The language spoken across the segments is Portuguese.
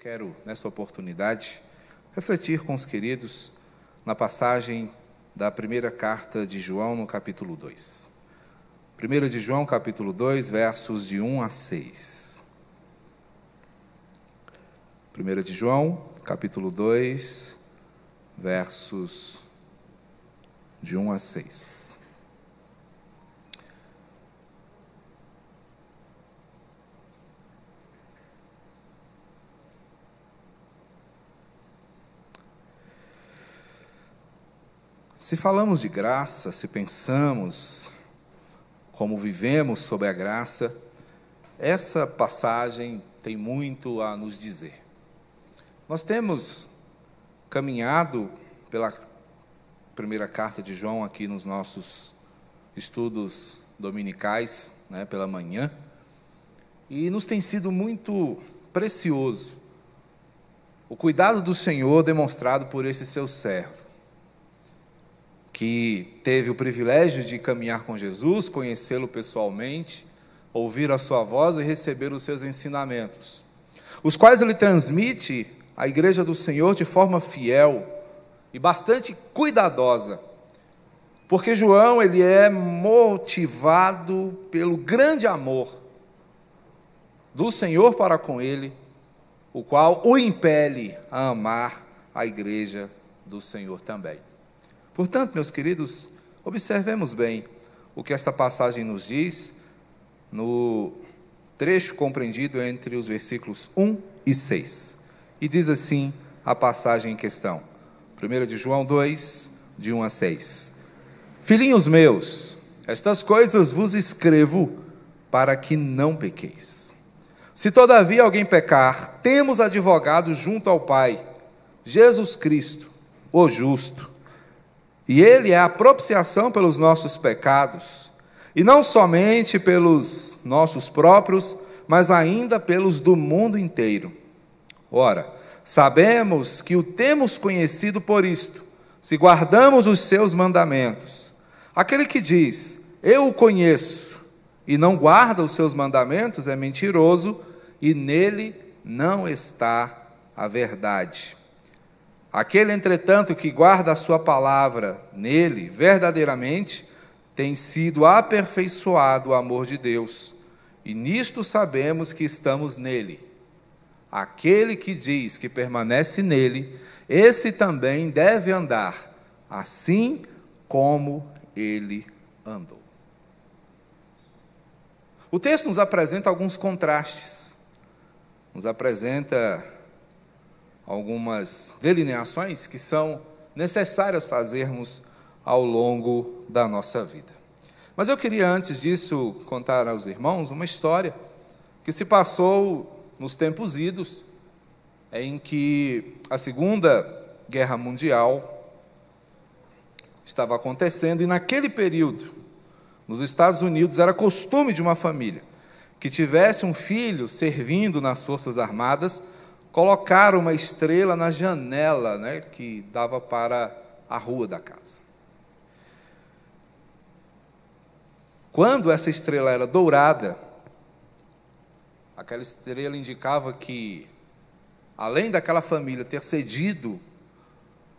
quero, nessa oportunidade, refletir com os queridos na passagem da primeira carta de João, no capítulo 2. 1 de João, capítulo 2, versos de 1 a 6. 1 de João, capítulo 2, versos de 1 a 6. Se falamos de graça, se pensamos como vivemos sob a graça, essa passagem tem muito a nos dizer. Nós temos caminhado pela primeira carta de João aqui nos nossos estudos dominicais, né, pela manhã, e nos tem sido muito precioso o cuidado do Senhor demonstrado por esse seu servo que teve o privilégio de caminhar com Jesus, conhecê-lo pessoalmente, ouvir a sua voz e receber os seus ensinamentos, os quais ele transmite à igreja do Senhor de forma fiel e bastante cuidadosa. Porque João, ele é motivado pelo grande amor do Senhor para com ele, o qual o impele a amar a igreja do Senhor também. Portanto, meus queridos, observemos bem o que esta passagem nos diz no trecho compreendido entre os versículos 1 e 6. E diz assim a passagem em questão. 1 de João 2, de 1 a 6. Filhinhos meus, estas coisas vos escrevo para que não pequeis. Se todavia alguém pecar, temos advogado junto ao Pai, Jesus Cristo, o justo. E Ele é a propiciação pelos nossos pecados, e não somente pelos nossos próprios, mas ainda pelos do mundo inteiro. Ora, sabemos que o temos conhecido por isto, se guardamos os seus mandamentos. Aquele que diz, Eu o conheço, e não guarda os seus mandamentos, é mentiroso, e nele não está a verdade. Aquele, entretanto, que guarda a sua palavra nele, verdadeiramente, tem sido aperfeiçoado o amor de Deus. E nisto sabemos que estamos nele. Aquele que diz que permanece nele, esse também deve andar, assim como ele andou. O texto nos apresenta alguns contrastes. Nos apresenta algumas delineações que são necessárias fazermos ao longo da nossa vida. Mas eu queria, antes disso, contar aos irmãos uma história que se passou nos tempos idos, em que a Segunda Guerra Mundial estava acontecendo, e naquele período, nos Estados Unidos, era costume de uma família que tivesse um filho servindo nas Forças Armadas colocar uma estrela na janela né, que dava para a rua da casa. Quando essa estrela era dourada, aquela estrela indicava que, além daquela família ter cedido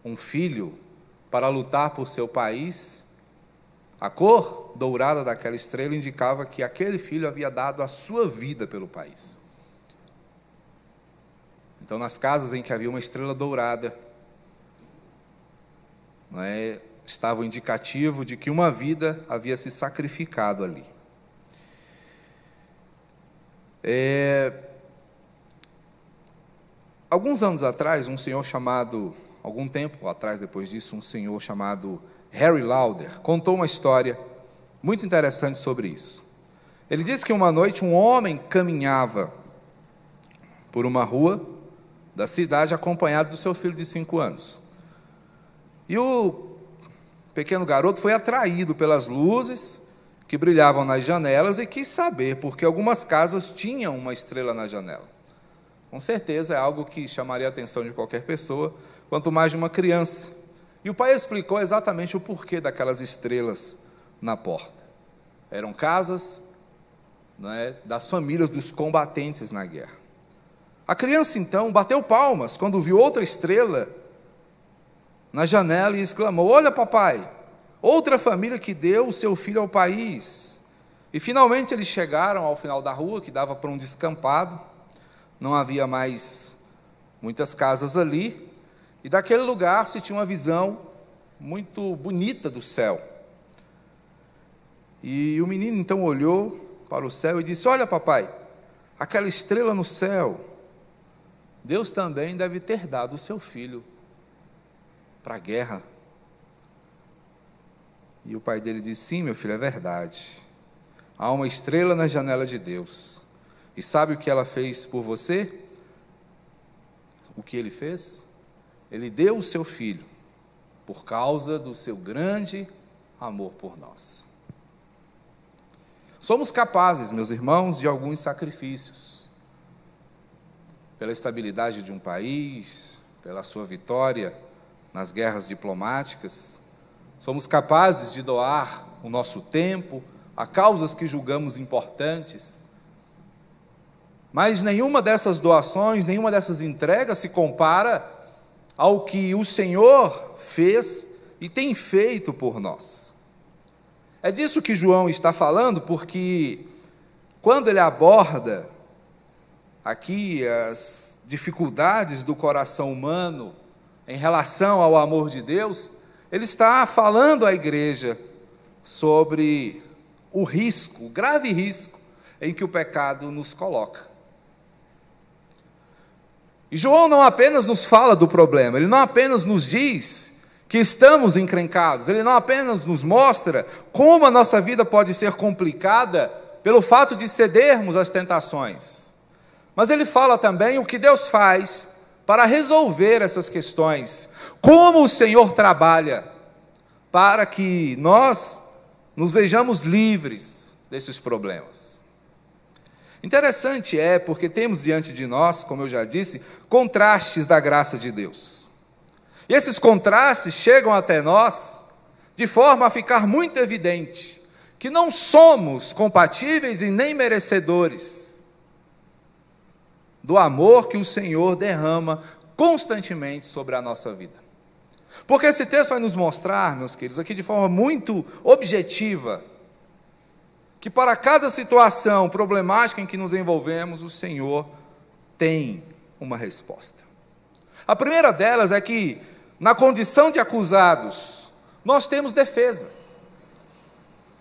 um filho para lutar por seu país, a cor dourada daquela estrela indicava que aquele filho havia dado a sua vida pelo país. Então, nas casas em que havia uma estrela dourada, é, estava o indicativo de que uma vida havia se sacrificado ali. É, alguns anos atrás, um senhor chamado, algum tempo atrás depois disso, um senhor chamado Harry Lauder contou uma história muito interessante sobre isso. Ele disse que uma noite um homem caminhava por uma rua da cidade, acompanhado do seu filho de cinco anos. E o pequeno garoto foi atraído pelas luzes que brilhavam nas janelas e quis saber, porque algumas casas tinham uma estrela na janela. Com certeza é algo que chamaria a atenção de qualquer pessoa, quanto mais de uma criança. E o pai explicou exatamente o porquê daquelas estrelas na porta. Eram casas é, das famílias dos combatentes na guerra. A criança então bateu palmas quando viu outra estrela na janela e exclamou: Olha, papai, outra família que deu o seu filho ao país. E finalmente eles chegaram ao final da rua, que dava para um descampado, não havia mais muitas casas ali, e daquele lugar se tinha uma visão muito bonita do céu. E o menino então olhou para o céu e disse: Olha, papai, aquela estrela no céu, Deus também deve ter dado o seu filho para a guerra. E o pai dele disse: Sim, meu filho, é verdade. Há uma estrela na janela de Deus. E sabe o que ela fez por você? O que ele fez? Ele deu o seu filho por causa do seu grande amor por nós. Somos capazes, meus irmãos, de alguns sacrifícios. Pela estabilidade de um país, pela sua vitória nas guerras diplomáticas, somos capazes de doar o nosso tempo a causas que julgamos importantes. Mas nenhuma dessas doações, nenhuma dessas entregas se compara ao que o Senhor fez e tem feito por nós. É disso que João está falando, porque quando ele aborda aqui as dificuldades do coração humano em relação ao amor de Deus, ele está falando à igreja sobre o risco, o grave risco em que o pecado nos coloca. E João não apenas nos fala do problema, ele não apenas nos diz que estamos encrencados. Ele não apenas nos mostra como a nossa vida pode ser complicada pelo fato de cedermos às tentações, mas ele fala também o que Deus faz para resolver essas questões, como o Senhor trabalha para que nós nos vejamos livres desses problemas. Interessante é porque temos diante de nós, como eu já disse, contrastes da graça de Deus. E esses contrastes chegam até nós de forma a ficar muito evidente que não somos compatíveis e nem merecedores do amor que o Senhor derrama constantemente sobre a nossa vida. Porque esse texto vai nos mostrar, meus queridos, aqui de forma muito objetiva, que para cada situação problemática em que nos envolvemos, o Senhor tem uma resposta. A primeira delas é que na condição de acusados, nós temos defesa.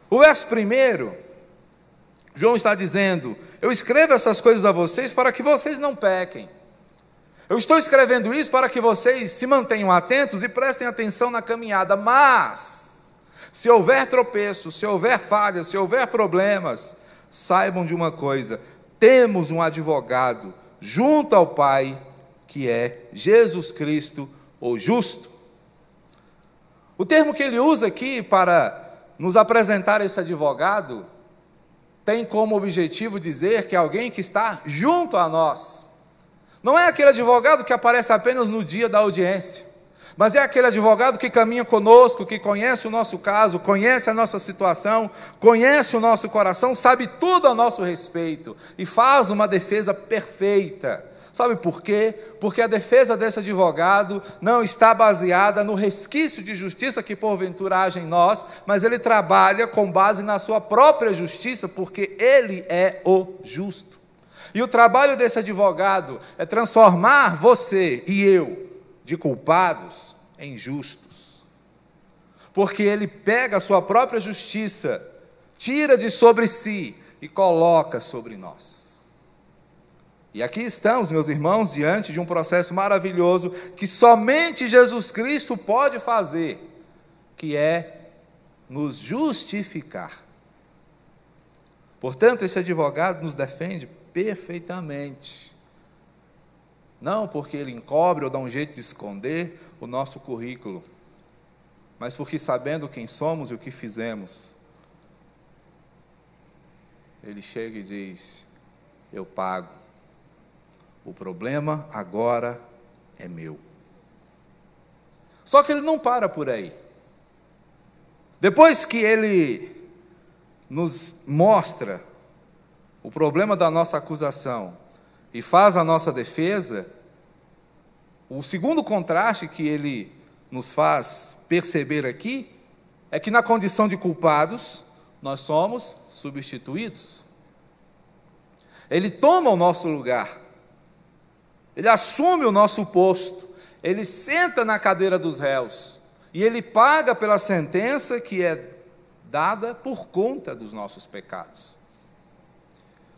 O verso primeiro, João está dizendo: Eu escrevo essas coisas a vocês para que vocês não pequem. Eu estou escrevendo isso para que vocês se mantenham atentos e prestem atenção na caminhada, mas, se houver tropeço, se houver falhas, se houver problemas, saibam de uma coisa: temos um advogado junto ao Pai, que é Jesus Cristo ou justo. O termo que ele usa aqui para nos apresentar esse advogado tem como objetivo dizer que é alguém que está junto a nós. Não é aquele advogado que aparece apenas no dia da audiência, mas é aquele advogado que caminha conosco, que conhece o nosso caso, conhece a nossa situação, conhece o nosso coração, sabe tudo a nosso respeito e faz uma defesa perfeita Sabe por quê? Porque a defesa desse advogado não está baseada no resquício de justiça que porventura haja em nós, mas ele trabalha com base na sua própria justiça, porque ele é o justo. E o trabalho desse advogado é transformar você e eu de culpados em justos. Porque ele pega a sua própria justiça, tira de sobre si e coloca sobre nós. E aqui estamos, meus irmãos, diante de um processo maravilhoso que somente Jesus Cristo pode fazer, que é nos justificar. Portanto, esse advogado nos defende perfeitamente. Não porque ele encobre ou dá um jeito de esconder o nosso currículo, mas porque sabendo quem somos e o que fizemos, ele chega e diz: Eu pago o problema agora é meu. Só que ele não para por aí. Depois que ele nos mostra o problema da nossa acusação e faz a nossa defesa, o segundo contraste que ele nos faz perceber aqui é que, na condição de culpados, nós somos substituídos. Ele toma o nosso lugar, ele assume o nosso posto, ele senta na cadeira dos réus e ele paga pela sentença que é dada por conta dos nossos pecados.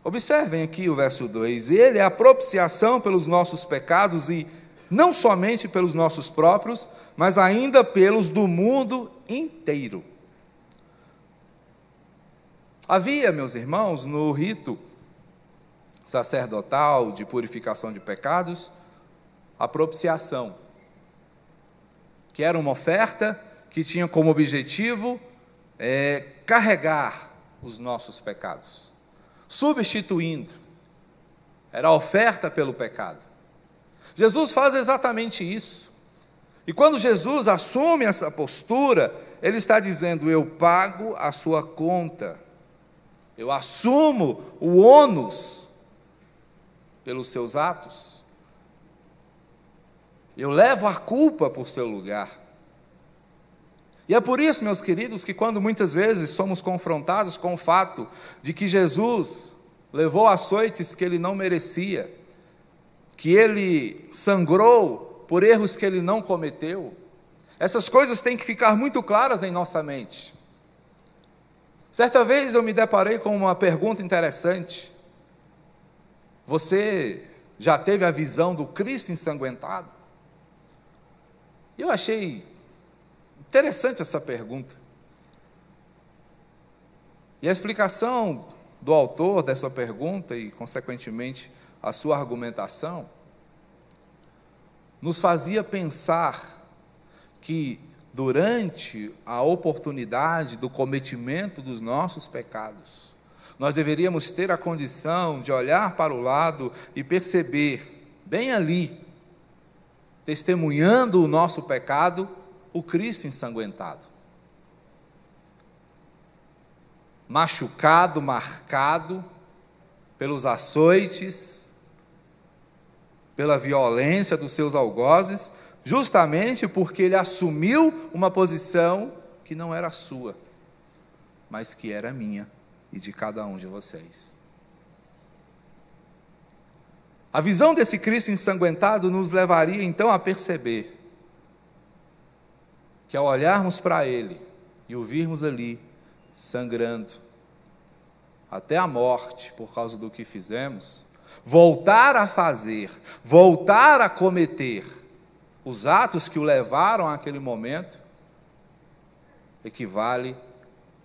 Observem aqui o verso 2: Ele é a propiciação pelos nossos pecados e não somente pelos nossos próprios, mas ainda pelos do mundo inteiro. Havia, meus irmãos, no rito sacerdotal de purificação de pecados, a propiciação, que era uma oferta que tinha como objetivo é, carregar os nossos pecados, substituindo, era a oferta pelo pecado. Jesus faz exatamente isso. E quando Jesus assume essa postura, ele está dizendo: Eu pago a sua conta, eu assumo o ônus pelos seus atos, eu levo a culpa por seu lugar. E é por isso, meus queridos, que quando muitas vezes somos confrontados com o fato de que Jesus levou açoites que ele não merecia, que ele sangrou por erros que ele não cometeu. Essas coisas têm que ficar muito claras em nossa mente. Certa vez eu me deparei com uma pergunta interessante. Você já teve a visão do Cristo ensanguentado? Eu achei interessante essa pergunta. E a explicação do autor dessa pergunta e, consequentemente, a sua argumentação, nos fazia pensar que durante a oportunidade do cometimento dos nossos pecados, nós deveríamos ter a condição de olhar para o lado e perceber, bem ali, testemunhando o nosso pecado, o Cristo ensanguentado. Machucado, marcado pelos açoites, pela violência dos seus algozes, justamente porque ele assumiu uma posição que não era sua, mas que era minha e de cada um de vocês. A visão desse Cristo ensanguentado nos levaria então a perceber que ao olharmos para Ele e o virmos ali sangrando até a morte por causa do que fizemos, voltar a fazer, voltar a cometer os atos que o levaram àquele momento, equivale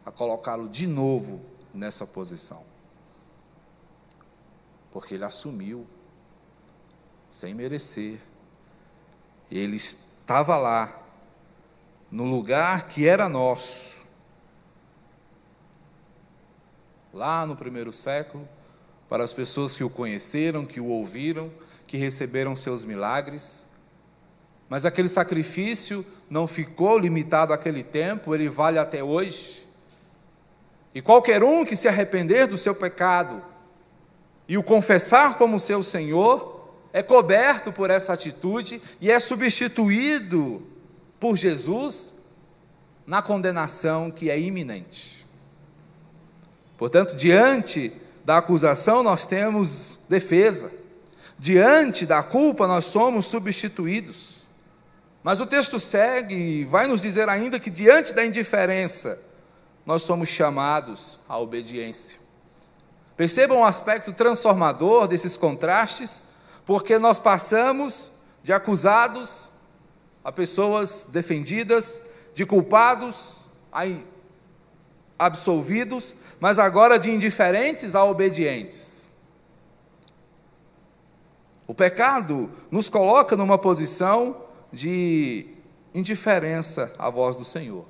a colocá-lo de novo nessa posição. Porque ele assumiu, sem merecer, ele estava lá, no lugar que era nosso, lá no primeiro século, para as pessoas que o conheceram, que o ouviram, que receberam seus milagres. Mas aquele sacrifício não ficou limitado àquele tempo, ele vale até hoje. E qualquer um que se arrepender do seu pecado e o confessar como seu Senhor, é coberto por essa atitude e é substituído por Jesus na condenação que é iminente. Portanto, diante da acusação, nós temos defesa. Diante da culpa, nós somos substituídos. Mas o texto segue e vai nos dizer ainda que, diante da indiferença, nós somos chamados à obediência. Percebam o aspecto transformador desses contrastes, porque nós passamos de acusados a pessoas defendidas, de culpados a absolvidos, mas agora de indiferentes a obedientes. O pecado nos coloca numa posição de indiferença à voz do Senhor.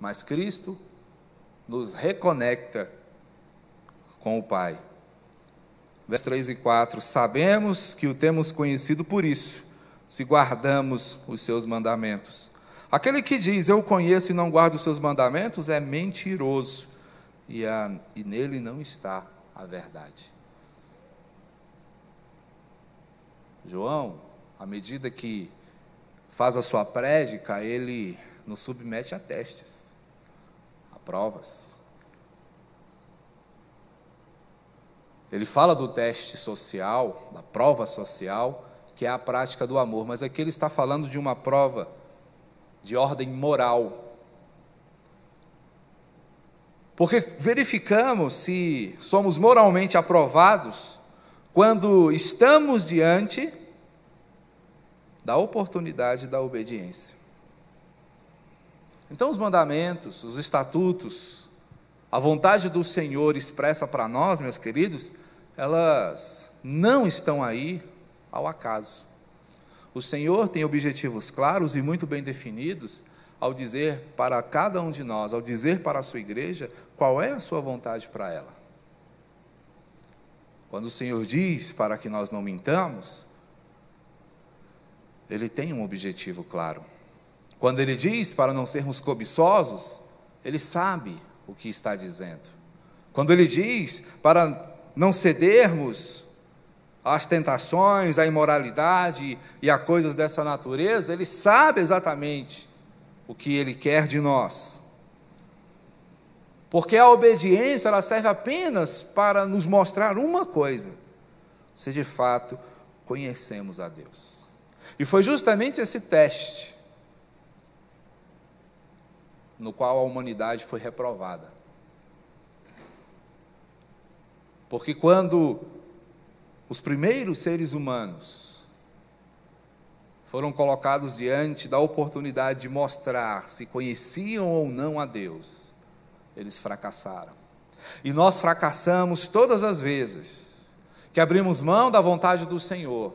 Mas Cristo nos reconecta com o Pai. Versos 3 e 4: Sabemos que o temos conhecido por isso, se guardamos os seus mandamentos. Aquele que diz, Eu conheço e não guardo os seus mandamentos, é mentiroso, e, a, e nele não está a verdade. João, à medida que faz a sua prédica, ele nos submete a testes, a provas. Ele fala do teste social, da prova social, que é a prática do amor, mas aqui ele está falando de uma prova de ordem moral. Porque verificamos se somos moralmente aprovados quando estamos diante da oportunidade da obediência. Então, os mandamentos, os estatutos, a vontade do Senhor expressa para nós, meus queridos, elas não estão aí ao acaso. O Senhor tem objetivos claros e muito bem definidos ao dizer para cada um de nós, ao dizer para a sua igreja, qual é a sua vontade para ela. Quando o Senhor diz para que nós não mintamos, Ele tem um objetivo claro. Quando Ele diz para não sermos cobiçosos, Ele sabe o que está dizendo. Quando Ele diz para não cedermos às tentações, à imoralidade e a coisas dessa natureza, Ele sabe exatamente o que Ele quer de nós. Porque a obediência ela serve apenas para nos mostrar uma coisa: se de fato conhecemos a Deus. E foi justamente esse teste no qual a humanidade foi reprovada. Porque quando os primeiros seres humanos foram colocados diante da oportunidade de mostrar se conheciam ou não a Deus, eles fracassaram. E nós fracassamos todas as vezes que abrimos mão da vontade do Senhor,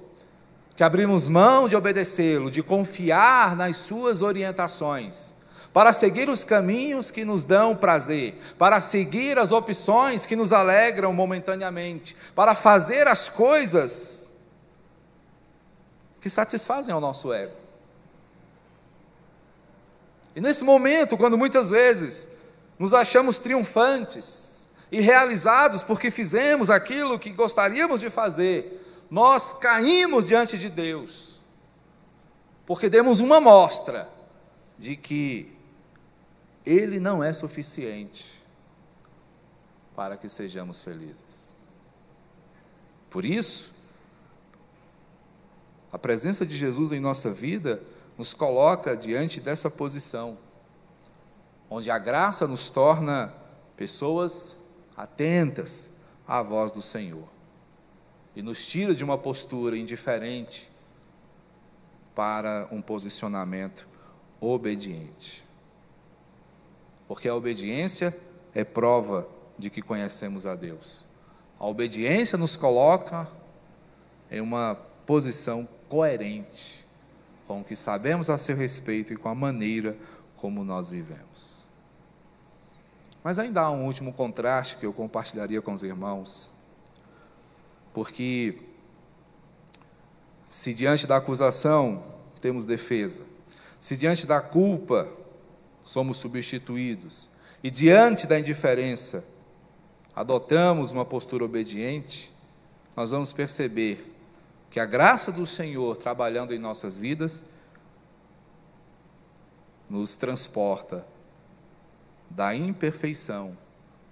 que abrimos mão de obedecê-lo, de confiar nas suas orientações, para seguir os caminhos que nos dão prazer, para seguir as opções que nos alegram momentaneamente, para fazer as coisas que satisfazem ao nosso ego. E nesse momento, quando muitas vezes nos achamos triunfantes e realizados porque fizemos aquilo que gostaríamos de fazer, nós caímos diante de Deus, porque demos uma mostra de que Ele não é suficiente para que sejamos felizes. Por isso, a presença de Jesus em nossa vida nos coloca diante dessa posição onde a graça nos torna pessoas atentas à voz do Senhor e nos tira de uma postura indiferente para um posicionamento obediente. Porque a obediência é prova de que conhecemos a Deus. A obediência nos coloca em uma posição coerente com o que sabemos a seu respeito e com a maneira como nós vivemos. Mas ainda há um último contraste que eu compartilharia com os irmãos. Porque se diante da acusação temos defesa, se diante da culpa somos substituídos, e diante da indiferença adotamos uma postura obediente, nós vamos perceber que a graça do Senhor trabalhando em nossas vidas nos transporta da imperfeição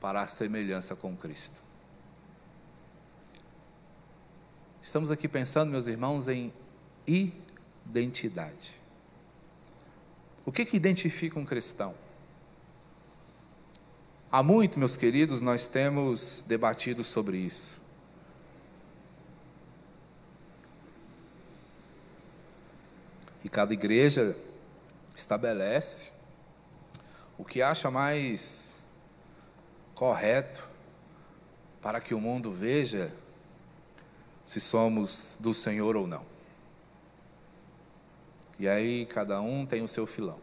para a semelhança com Cristo. Estamos aqui pensando, meus irmãos, em identidade. O que, que identifica um cristão? Há muito, meus queridos, nós temos debatido sobre isso. E cada igreja estabelece o que acha mais correto para que o mundo veja se somos do Senhor ou não. E aí cada um tem o seu filão.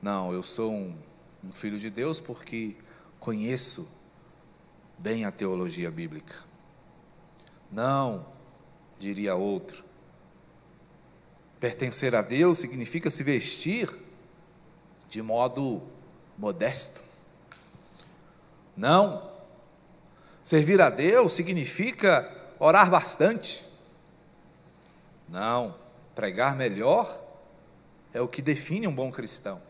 Não, eu sou um, um filho de Deus porque conheço bem a teologia bíblica. Não, diria outro. Pertencer a Deus significa se vestir de modo modesto. Não. Servir a Deus significa orar bastante. Não, pregar melhor é o que define um bom cristão.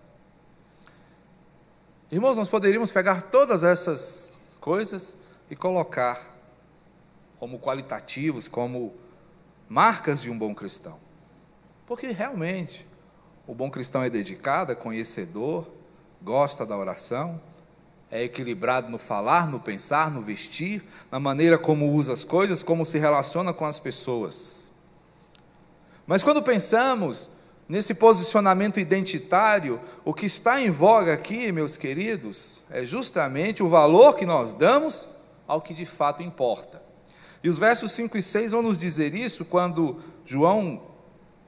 Irmãos, nós poderíamos pegar todas essas coisas e colocar como qualitativos, como marcas de um bom cristão. Porque realmente, o bom cristão é dedicado, é conhecedor, gosta da oração, é equilibrado no falar, no pensar, no vestir, na maneira como usa as coisas, como se relaciona com as pessoas. Mas quando pensamos nesse posicionamento identitário, o que está em voga aqui, meus queridos, é justamente o valor que nós damos ao que de fato importa. E os versos 5 e 6 vão nos dizer isso quando João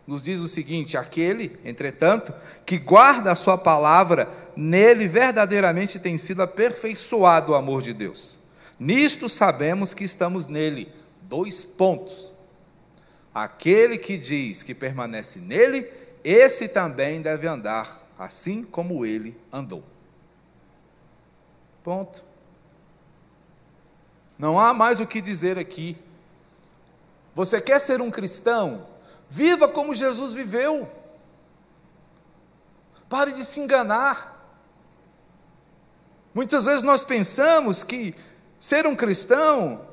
nos diz o seguinte: aquele, entretanto, que guarda a sua palavra, nele verdadeiramente tem sido aperfeiçoado o amor de Deus. Nisto sabemos que estamos nele. Dois pontos. Aquele que diz que permanece nele, esse também deve andar assim como ele andou. Ponto. Não há mais o que dizer aqui. Você quer ser um cristão? Viva como Jesus viveu. Pare de se enganar. Muitas vezes nós pensamos que ser um cristão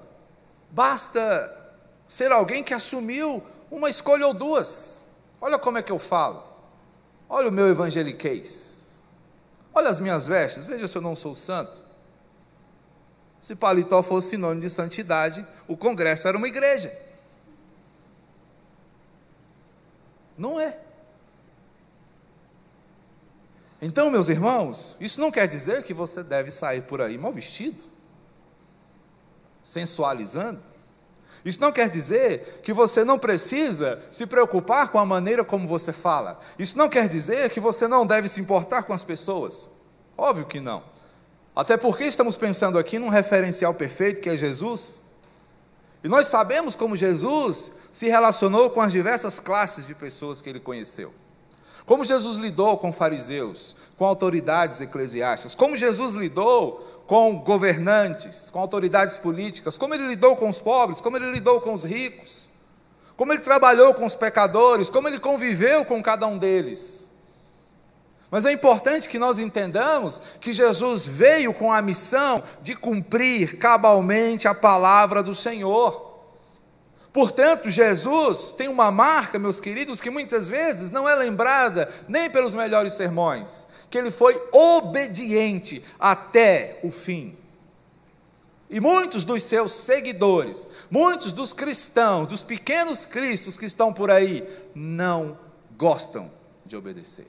basta ser alguém que assumiu uma escolha ou duas. Olha como é que eu falo. Olha o meu evangeliquez. Olha as minhas vestes. Veja se eu não sou santo. Se paletó fosse sinônimo de santidade, o congresso era uma igreja. Não é. Então, meus irmãos, isso não quer dizer que você deve sair por aí mal vestido, sensualizando. Isso não quer dizer que você não precisa se preocupar com a maneira como você fala. Isso não quer dizer que você não deve se importar com as pessoas. Óbvio que não. Até porque estamos pensando aqui num referencial perfeito que é Jesus. E nós sabemos como Jesus se relacionou com as diversas classes de pessoas que ele conheceu. Como Jesus lidou com fariseus, com autoridades eclesiásticas, como Jesus lidou com governantes, com autoridades políticas, como ele lidou com os pobres, como ele lidou com os ricos, como ele trabalhou com os pecadores, como ele conviveu com cada um deles. Mas é importante que nós entendamos que Jesus veio com a missão de cumprir cabalmente a palavra do Senhor. Portanto, Jesus tem uma marca, meus queridos, que muitas vezes não é lembrada nem pelos melhores sermões, que ele foi obediente até o fim. E muitos dos seus seguidores, muitos dos cristãos, dos pequenos cristos que estão por aí, não gostam de obedecer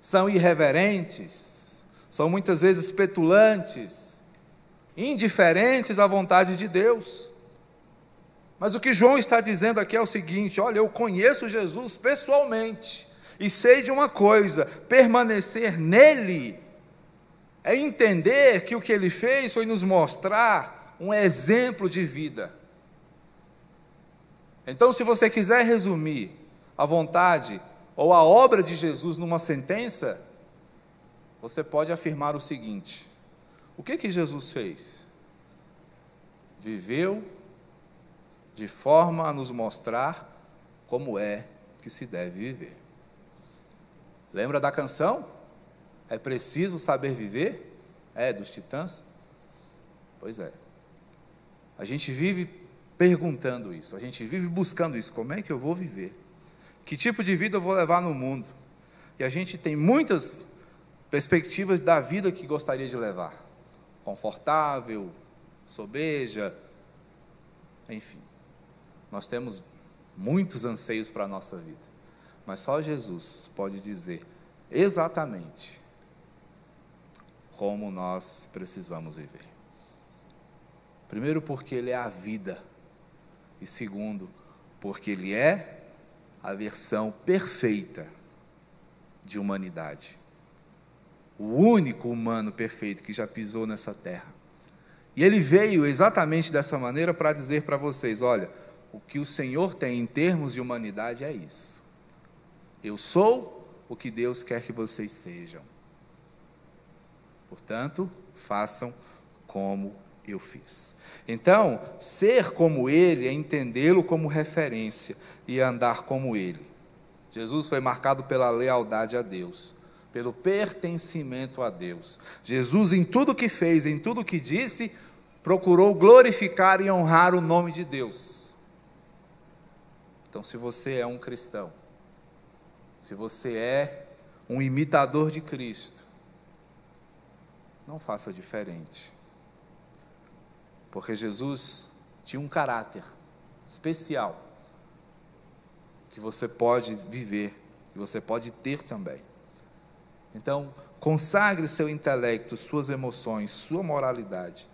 são irreverentes, são muitas vezes petulantes, indiferentes à vontade de Deus. Mas o que João está dizendo aqui é o seguinte: olha, eu conheço Jesus pessoalmente e sei de uma coisa: permanecer nele é entender que o que ele fez foi nos mostrar um exemplo de vida. Então, se você quiser resumir a vontade ou a obra de Jesus numa sentença, você pode afirmar o seguinte: o que que Jesus fez? Viveu de forma a nos mostrar como é que se deve viver. Lembra da canção? É preciso saber viver? É, dos titãs? Pois é. A gente vive perguntando isso, a gente vive buscando isso. Como é que eu vou viver? Que tipo de vida eu vou levar no mundo? E a gente tem muitas perspectivas da vida que gostaria de levar. Confortável, sobeja, enfim. Nós temos muitos anseios para a nossa vida. Mas só Jesus pode dizer exatamente como nós precisamos viver. Primeiro, porque Ele é a vida. E segundo, porque Ele é a versão perfeita de humanidade. O único humano perfeito que já pisou nessa terra. E ele veio exatamente dessa maneira para dizer para vocês: olha, o que o Senhor tem em termos de humanidade é isso. Eu sou o que Deus quer que vocês sejam. Portanto, façam como eu fiz. Então, ser como Ele é entendê-lo como referência e andar como Ele. Jesus foi marcado pela lealdade a Deus, pelo pertencimento a Deus. Jesus, em tudo que fez, em tudo que disse, procurou glorificar e honrar o nome de Deus. Então, se você é um cristão, se você é um imitador de Cristo, não faça diferente. Porque Jesus tinha um caráter especial que você pode viver, que você pode ter também. Então, consagre seu intelecto, suas emoções, sua moralidade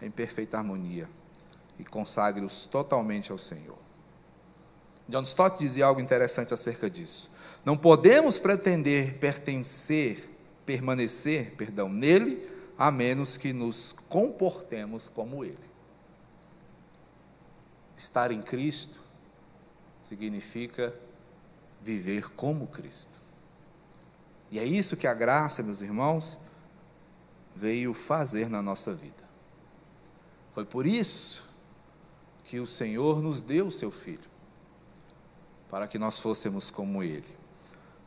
em perfeita harmonia e consagre-os totalmente ao Senhor. John Stott dizia algo interessante acerca disso. Não podemos pretender pertencer, permanecer, perdão, nele, a menos que nos comportemos como ele. Estar em Cristo significa viver como Cristo. E é isso que a graça, meus irmãos, veio fazer na nossa vida. Foi por isso que o Senhor nos deu o seu Filho, para que nós fôssemos como Ele,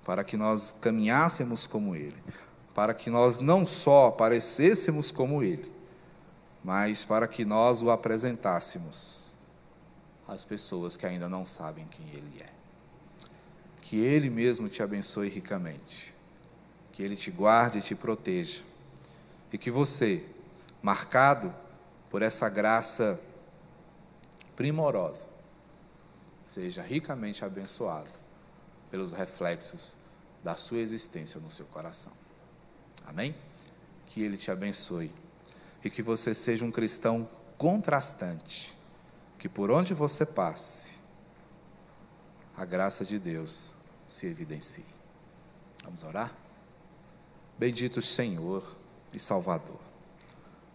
para que nós caminhássemos como Ele, para que nós não só parecêssemos como Ele, mas para que nós o apresentássemos às pessoas que ainda não sabem quem Ele é. Que Ele mesmo te abençoe ricamente, que Ele te guarde e te proteja, e que você, marcado por essa graça primorosa, seja ricamente abençoado pelos reflexos da sua existência no seu coração. Amém? Que Ele te abençoe e que você seja um cristão contrastante, que por onde você passe, a graça de Deus se evidencie. Vamos orar? Bendito Senhor e Salvador,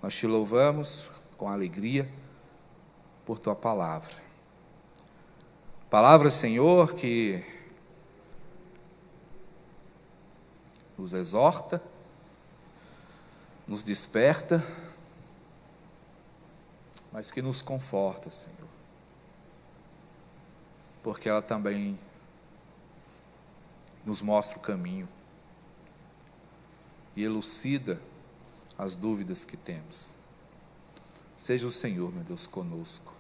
nós te louvamos com alegria por tua palavra. Palavra, Senhor, que nos exorta, nos desperta, mas que nos conforta, Senhor. Porque ela também nos mostra o caminho e elucida as dúvidas que temos. Seja o Senhor, meu Deus, conosco.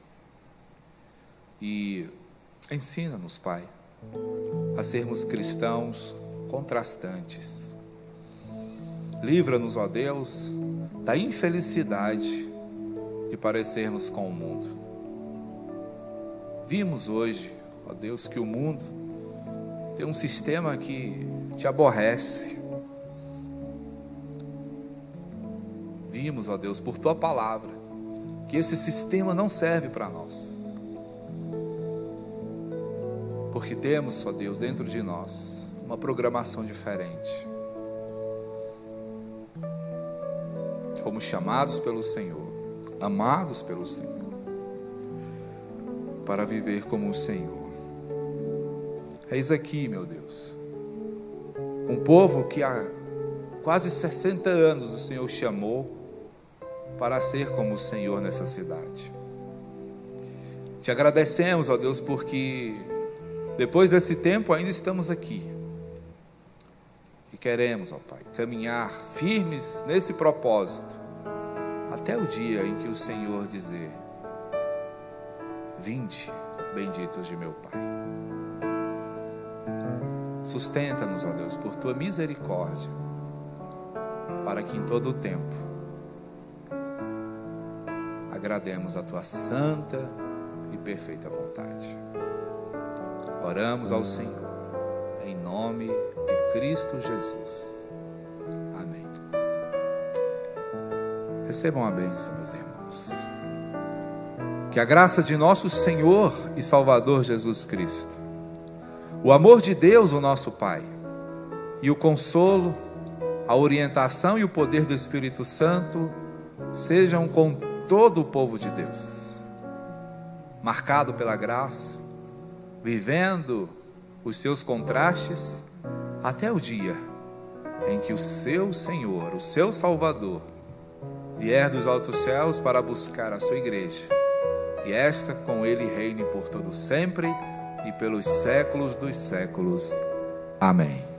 E ensina-nos, Pai, a sermos cristãos contrastantes. Livra-nos, ó Deus, da infelicidade de parecermos com o mundo. Vimos hoje, ó Deus, que o mundo tem um sistema que te aborrece. Vimos, ó Deus, por tua palavra, que esse sistema não serve para nós. Porque temos, ó Deus, dentro de nós uma programação diferente. Fomos chamados pelo Senhor, amados pelo Senhor, para viver como o Senhor. Eis aqui, meu Deus, um povo que há quase 60 anos o Senhor chamou para ser como o Senhor nessa cidade. Te agradecemos, ó Deus, porque depois desse tempo ainda estamos aqui. E queremos, ó Pai, caminhar firmes nesse propósito até o dia em que o Senhor dizer: Vinde, benditos de meu Pai. Sustenta-nos, ó Deus, por tua misericórdia, para que em todo o tempo agrademos a tua santa e perfeita vontade. Oramos ao Senhor, em nome de Cristo Jesus. Amém. Recebam a bênção, meus irmãos. Que a graça de nosso Senhor e Salvador Jesus Cristo, o amor de Deus, o nosso Pai, e o consolo, a orientação e o poder do Espírito Santo sejam com todo o povo de Deus, marcado pela graça, vivendo os seus contrastes, até o dia em que o seu Senhor, o seu Salvador, vier dos altos céus para buscar a sua igreja. E esta com ele reine por todo sempre e pelos séculos dos séculos. Amém.